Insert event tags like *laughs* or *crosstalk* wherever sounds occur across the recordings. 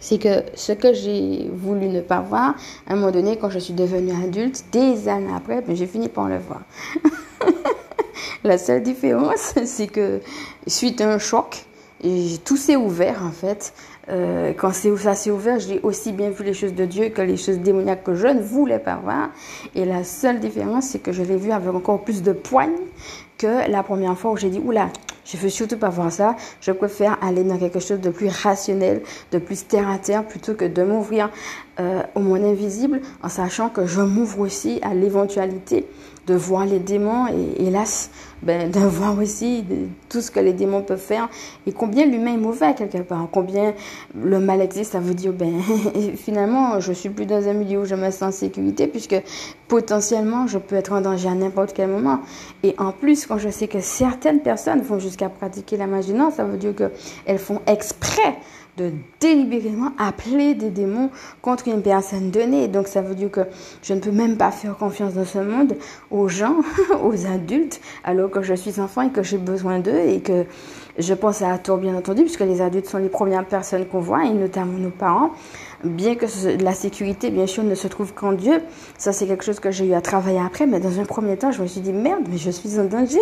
c'est que ce que j'ai voulu ne pas voir, à un moment donné, quand je suis devenue adulte, des années après, ben, j'ai fini par le voir. *laughs* La seule différence, *laughs* c'est que suite à un choc, tout s'est ouvert en fait. Euh, quand ça s'est ouvert, j'ai aussi bien vu les choses de Dieu que les choses démoniaques que je ne voulais pas voir. Et la seule différence, c'est que je l'ai vu avec encore plus de poigne que la première fois où j'ai dit, oula, je veux surtout pas voir ça. Je préfère aller dans quelque chose de plus rationnel, de plus terre à terre, plutôt que de m'ouvrir euh, au monde invisible, en sachant que je m'ouvre aussi à l'éventualité de voir les démons et hélas, ben, *laughs* de voir aussi tout ce que les démons peuvent faire et combien l'humain est mauvais quelque part, combien le mal existe, ça veut dire ben *laughs* finalement je suis plus dans un milieu où je me sens en sécurité puisque potentiellement je peux être en danger à n'importe quel moment. Et en plus, quand je sais que certaines personnes vont jusqu'à pratiquer la magie, non, ça veut dire qu'elles font exprès de délibérément appeler des démons contre une personne donnée. Donc ça veut dire que je ne peux même pas faire confiance dans ce monde aux gens, *laughs* aux adultes, alors que je suis enfant et que j'ai besoin d'eux et que je pense à tort bien entendu, puisque les adultes sont les premières personnes qu'on voit, et notamment nos parents bien que la sécurité, bien sûr, ne se trouve qu'en Dieu, ça c'est quelque chose que j'ai eu à travailler après, mais dans un premier temps, je me suis dit, merde, mais je suis en danger.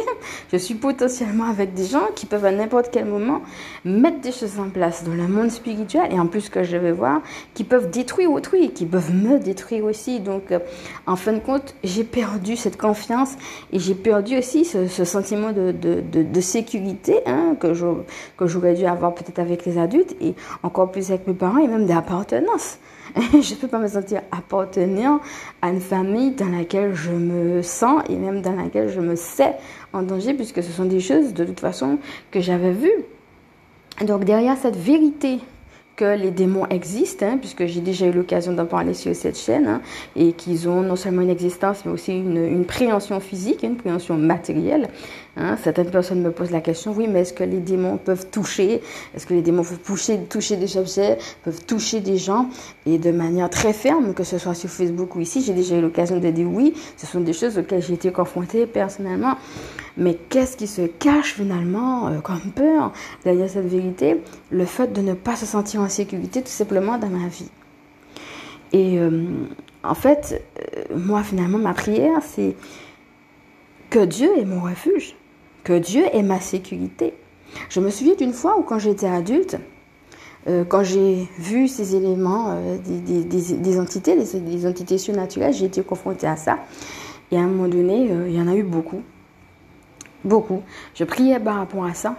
Je suis potentiellement avec des gens qui peuvent à n'importe quel moment mettre des choses en place dans le monde spirituel, et en plus que je vais voir, qui peuvent détruire autrui, qui peuvent me détruire aussi. Donc, euh, en fin de compte, j'ai perdu cette confiance, et j'ai perdu aussi ce, sentiment de, sécurité hein, que j'aurais dû avoir peut-être avec les adultes, et encore plus avec mes parents, et même d'appartenance *laughs* je ne peux pas me sentir appartenir à une famille dans laquelle je me sens et même dans laquelle je me sais en danger, puisque ce sont des choses de toute façon que j'avais vues. Donc derrière cette vérité que les démons existent, hein, puisque j'ai déjà eu l'occasion d'en parler sur cette chaîne, hein, et qu'ils ont non seulement une existence, mais aussi une, une préhension physique, une préhension matérielle. Hein. Certaines personnes me posent la question, oui, mais est-ce que les démons peuvent toucher? Est-ce que les démons peuvent toucher, toucher des objets, peuvent toucher des gens? Et de manière très ferme, que ce soit sur Facebook ou ici, j'ai déjà eu l'occasion de dire oui, ce sont des choses auxquelles j'ai été confrontée personnellement. Mais qu'est-ce qui se cache finalement euh, comme peur derrière cette vérité? Le fait de ne pas se sentir en sécurité tout simplement dans ma vie. Et euh, en fait, euh, moi finalement, ma prière, c'est que Dieu est mon refuge que Dieu est ma sécurité. Je me souviens d'une fois où quand j'étais adulte, euh, quand j'ai vu ces éléments euh, des, entités, des, entités surnaturelles, j'ai été confrontée à ça. Et à un moment donné, euh, il y en a eu beaucoup. Beaucoup. Je priais par rapport à ça.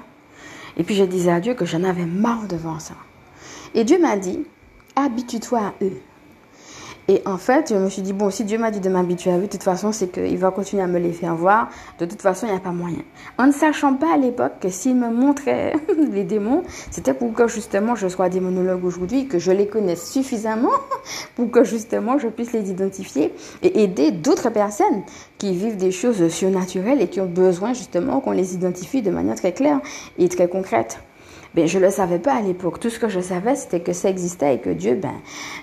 Et puis je disais à Dieu que j'en avais marre devant ça. Et Dieu m'a dit, habitue-toi à eux. Et en fait, je me suis dit, bon, si Dieu m'a dit de m'habituer à eux, de toute façon, c'est qu'il va continuer à me les faire voir. De toute façon, il n'y a pas moyen. En ne sachant pas à l'époque que s'il me montrait *laughs* les démons, c'était pour que justement je sois démonologue aujourd'hui, que je les connaisse suffisamment *laughs* pour que justement je puisse les identifier et aider d'autres personnes qui vivent des choses surnaturelles et qui ont besoin justement qu'on les identifie de manière très claire et très concrète. Ben, je ne le savais pas à l'époque. Tout ce que je savais, c'était que ça existait et que Dieu, ben,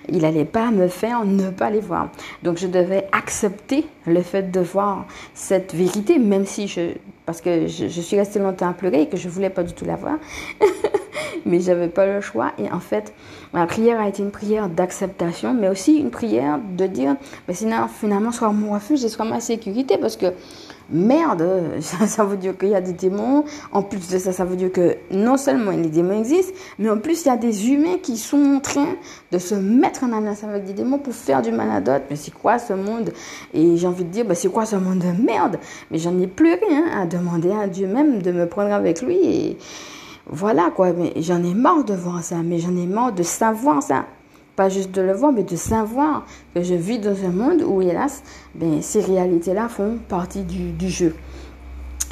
il n'allait pas me faire ne pas les voir. Donc, je devais accepter le fait de voir cette vérité, même si je, parce que je, suis restée longtemps à pleurer et que je voulais pas du tout la voir. *laughs* mais j'avais pas le choix. Et en fait, ma prière a été une prière d'acceptation, mais aussi une prière de dire, ben, sinon, finalement, soit mon refuge et soit ma sécurité, parce que merde, *laughs* ça, veut dire qu'il y a des démons. En plus de ça, ça veut dire que non seulement les démons existent, mais en plus il y a des humains qui sont en train de se mettre en alliance avec des démons pour faire du mal à d'autres. Mais c'est quoi ce monde? Et j'ai envie de dire, bah, c'est quoi ce monde de merde? Mais j'en ai plus rien à demander à Dieu même de me prendre avec lui. Voilà quoi, mais j'en ai marre de voir ça, mais j'en ai marre de savoir ça pas juste de le voir, mais de savoir que je vis dans un monde où, hélas, ben, ces réalités-là font partie du, jeu.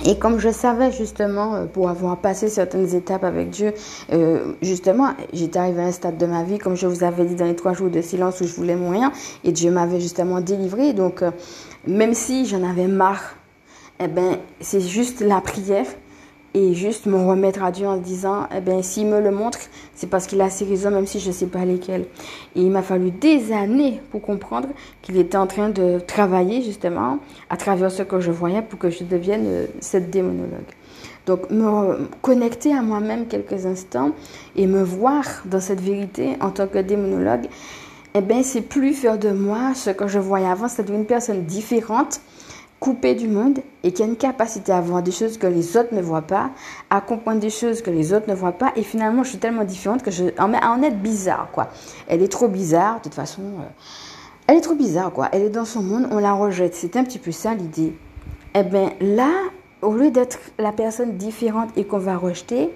Et comme je savais justement, euh, pour avoir passé certaines étapes avec Dieu, euh, justement, j'étais arrivée à un stade de ma vie, comme je vous avais dit dans les trois jours de silence où je voulais mourir, et Dieu m'avait justement délivré. Donc, euh, même si j'en avais marre, eh ben, c'est juste la prière et juste me remettre à Dieu en disant, eh ben, s'il me le montre, c'est parce qu'il a ses raisons, même si je ne sais pas lesquelles. Et il m'a fallu des années pour comprendre qu'il était en train de travailler, justement, à travers ce que je voyais pour que je devienne euh, cette démonologue. Donc me connecter à moi-même quelques instants et me voir dans cette vérité en tant que démonologue, eh bien, c'est plus faire de moi ce que je voyais avant, c'est-à-dire une personne différente, coupée du monde et qui a une capacité à voir des choses que les autres ne voient pas, à comprendre des choses que les autres ne voient pas. Et finalement, je suis tellement différente que je en, en être bizarre, quoi. Elle est trop bizarre, de toute façon. Euh, elle est trop bizarre, quoi. Elle est dans son monde, on la rejette. C'est un petit peu ça l'idée. Eh bien, là, au lieu d'être la personne différente et qu'on va rejeter,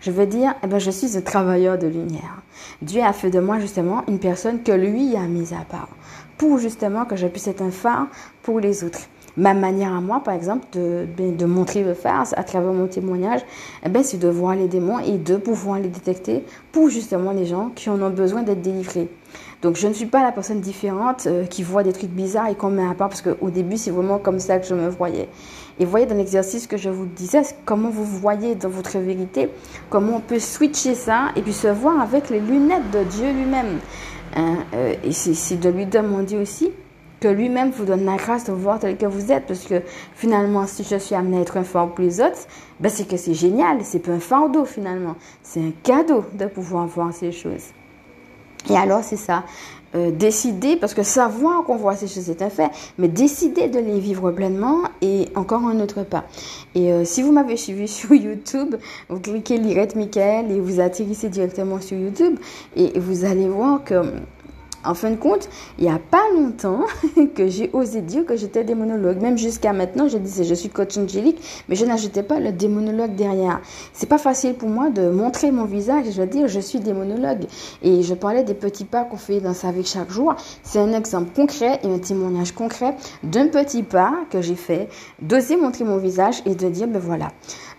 je veux dire, eh ben, je suis un travailleur de lumière. Dieu a fait de moi justement une personne que lui a mise à part pour justement que je puisse être un phare pour les autres. Ma manière à moi, par exemple, de, ben, de montrer le phare à travers mon témoignage, eh ben, c'est de voir les démons et de pouvoir les détecter pour justement les gens qui en ont besoin d'être délivrés. Donc je ne suis pas la personne différente euh, qui voit des trucs bizarres et qu'on met à part parce qu'au début c'est vraiment comme ça que je me voyais. Et voyez dans l'exercice que je vous disais, comment vous voyez dans votre vérité, comment on peut switcher ça et puis se voir avec les lunettes de Dieu lui-même. Hein, euh, et c'est de lui demander aussi que lui-même vous donne la grâce de voir tel que vous êtes. Parce que finalement, si je suis amenée à être un fardeau pour les autres, ben c'est que c'est génial. C'est pas un fardeau finalement. C'est un cadeau de pouvoir voir ces choses. Et alors, c'est ça. Euh, décider, parce que savoir qu'on voit ces choses, c'est un fait, mais décider de les vivre pleinement est encore un autre pas. Et euh, si vous m'avez suivi *laughs* sur YouTube, vous cliquez Lirette Michael et vous atterrissez directement sur YouTube et vous allez voir que en fin de compte, il n'y a pas longtemps *laughs* que j'ai osé dire que j'étais démonologue. Même jusqu'à maintenant, je disais je suis coach angélique, mais je n'ajoutais pas le démonologue derrière. C'est pas facile pour moi de montrer mon visage et je dire je suis démonologue. Et je parlais des petits pas qu'on fait dans sa vie chaque jour. C'est un exemple concret et un témoignage concret d'un petit pas que j'ai fait, d'oser montrer mon visage et de dire ben voilà.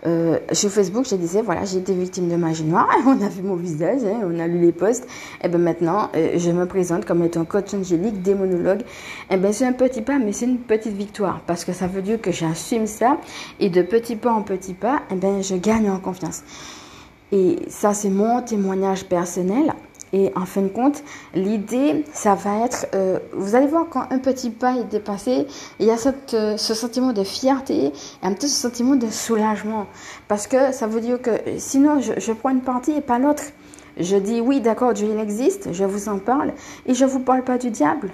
Euh, sur Facebook, je disais, voilà, j'ai été victime de magie noire, *laughs* on a vu mon visage, hein, on a lu les posts, et ben maintenant, euh, je me présente comme étant coach angélique, démonologue. Et ben c'est un petit pas, mais c'est une petite victoire, parce que ça veut dire que j'assume ça, et de petit pas en petit pas, et ben je gagne en confiance. Et ça, c'est mon témoignage personnel. Et en fin de compte, l'idée, ça va être, euh, vous allez voir quand un petit pas est dépassé, il y a cette, euh, ce sentiment de fierté et un petit sentiment de soulagement. Parce que ça veut dire que sinon, je, je prends une partie et pas l'autre. Je dis oui, d'accord, Dieu il existe, je vous en parle, et je ne vous parle pas du diable.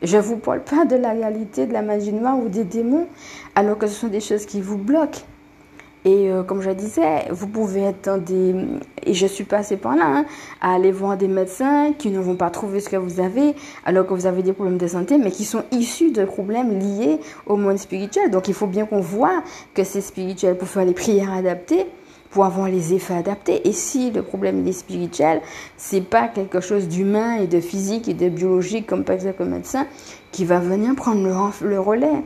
Je ne vous parle pas de la réalité de la magie noire ou des démons, alors que ce sont des choses qui vous bloquent. Et euh, comme je disais, vous pouvez être des... Et je suis passée par là, hein, à aller voir des médecins qui ne vont pas trouver ce que vous avez, alors que vous avez des problèmes de santé, mais qui sont issus de problèmes liés au monde spirituel. Donc il faut bien qu'on voit que c'est spirituel pour faire les prières adaptées, pour avoir les effets adaptés. Et si le problème est spirituel, c'est pas quelque chose d'humain et de physique et de biologique comme par exemple un médecin qui va venir prendre le, le relais.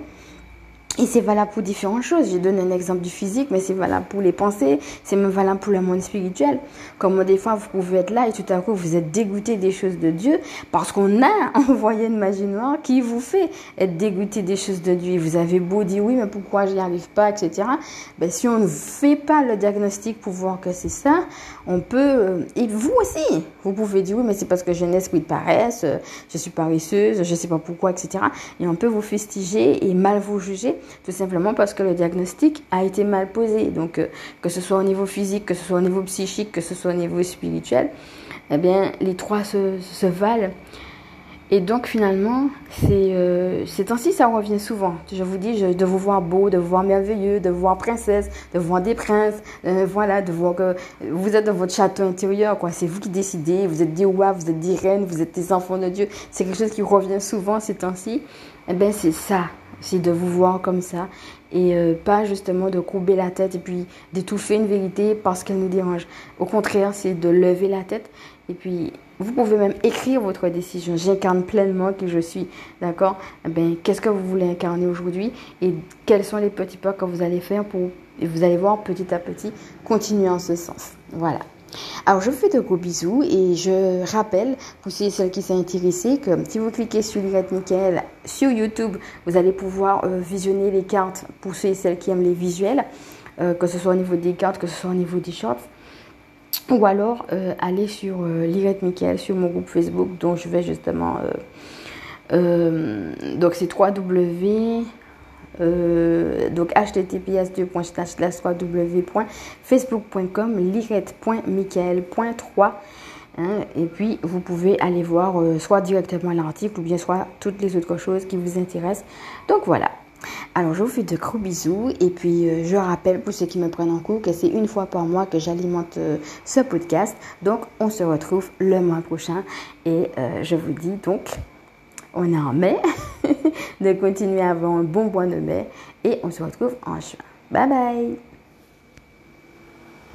Et c'est valable pour différentes choses. J'ai donné un exemple du physique, mais c'est valable pour les pensées, c'est même valable pour le monde spirituel. Comme des fois, vous pouvez être là et tout à coup, vous êtes dégoûté des choses de Dieu parce qu'on a *laughs* envoyé une magie noire qui vous fait être dégoûté des choses de Dieu. vous avez beau dire oui, mais pourquoi je n'y arrive pas, etc. Ben, si on ne fait pas le diagnostic pour voir que c'est ça, on peut, euh, et vous aussi, vous pouvez dire oui, mais c'est parce que j'ai un esprit de paresse, euh, je suis paresseuse, je sais pas pourquoi, etc. Et on peut vous festiger et mal vous juger tout simplement parce que le diagnostic a été mal posé. Donc, euh, que ce soit au niveau physique, que ce soit au niveau psychique, que ce soit au niveau spirituel, eh bien, les trois se, valent. Et donc finalement, c'est euh, ces temps-ci, ça revient souvent. Je vous dis, de vous voir beau, de vous voir merveilleux, de vous voir princesse, de vous voir des princes, euh, voilà, de voir que vous êtes dans votre château intérieur, quoi. C'est vous qui décidez, vous êtes des rois, vous êtes des reines, vous êtes des enfants de Dieu. C'est quelque chose qui revient souvent ces temps-ci. Eh bien, c'est ça, c'est de vous voir comme ça et euh, pas justement de courber la tête et puis d'étouffer une vérité parce qu'elle nous dérange. Au contraire, c'est de lever la tête et puis vous pouvez même écrire votre décision. J'incarne pleinement qui je suis, d'accord? Eh ben, Qu'est-ce que vous voulez incarner aujourd'hui et quels sont les petits pas que vous allez faire pour, et vous allez voir petit à petit, continuer en ce sens. Voilà. Alors, je vous fais de gros bisous et je rappelle, pour ceux et celles qui sont intéressés, que si vous cliquez sur Lirette Nickel sur YouTube, vous allez pouvoir euh, visionner les cartes pour ceux et celles qui aiment les visuels, euh, que ce soit au niveau des cartes, que ce soit au niveau des shorts. Ou alors, euh, aller sur Lirette Nickel, sur mon groupe Facebook, dont je vais justement... donc, c'est 3W Euh, donc https www.facebook.com lirette.michael.3 hein, et puis vous pouvez aller voir euh, soit directement l'article ou bien soit toutes les autres choses qui vous intéressent. Donc voilà. Alors je vous fais de gros bisous et puis euh, je rappelle pour ceux qui me prennent en cours que c'est une fois par mois que j'alimente ce podcast. Donc on se retrouve le mois prochain et je vous dis donc on est en mai, *laughs* de continuer à avoir un bon mois de mai et on se retrouve en juin. Bye bye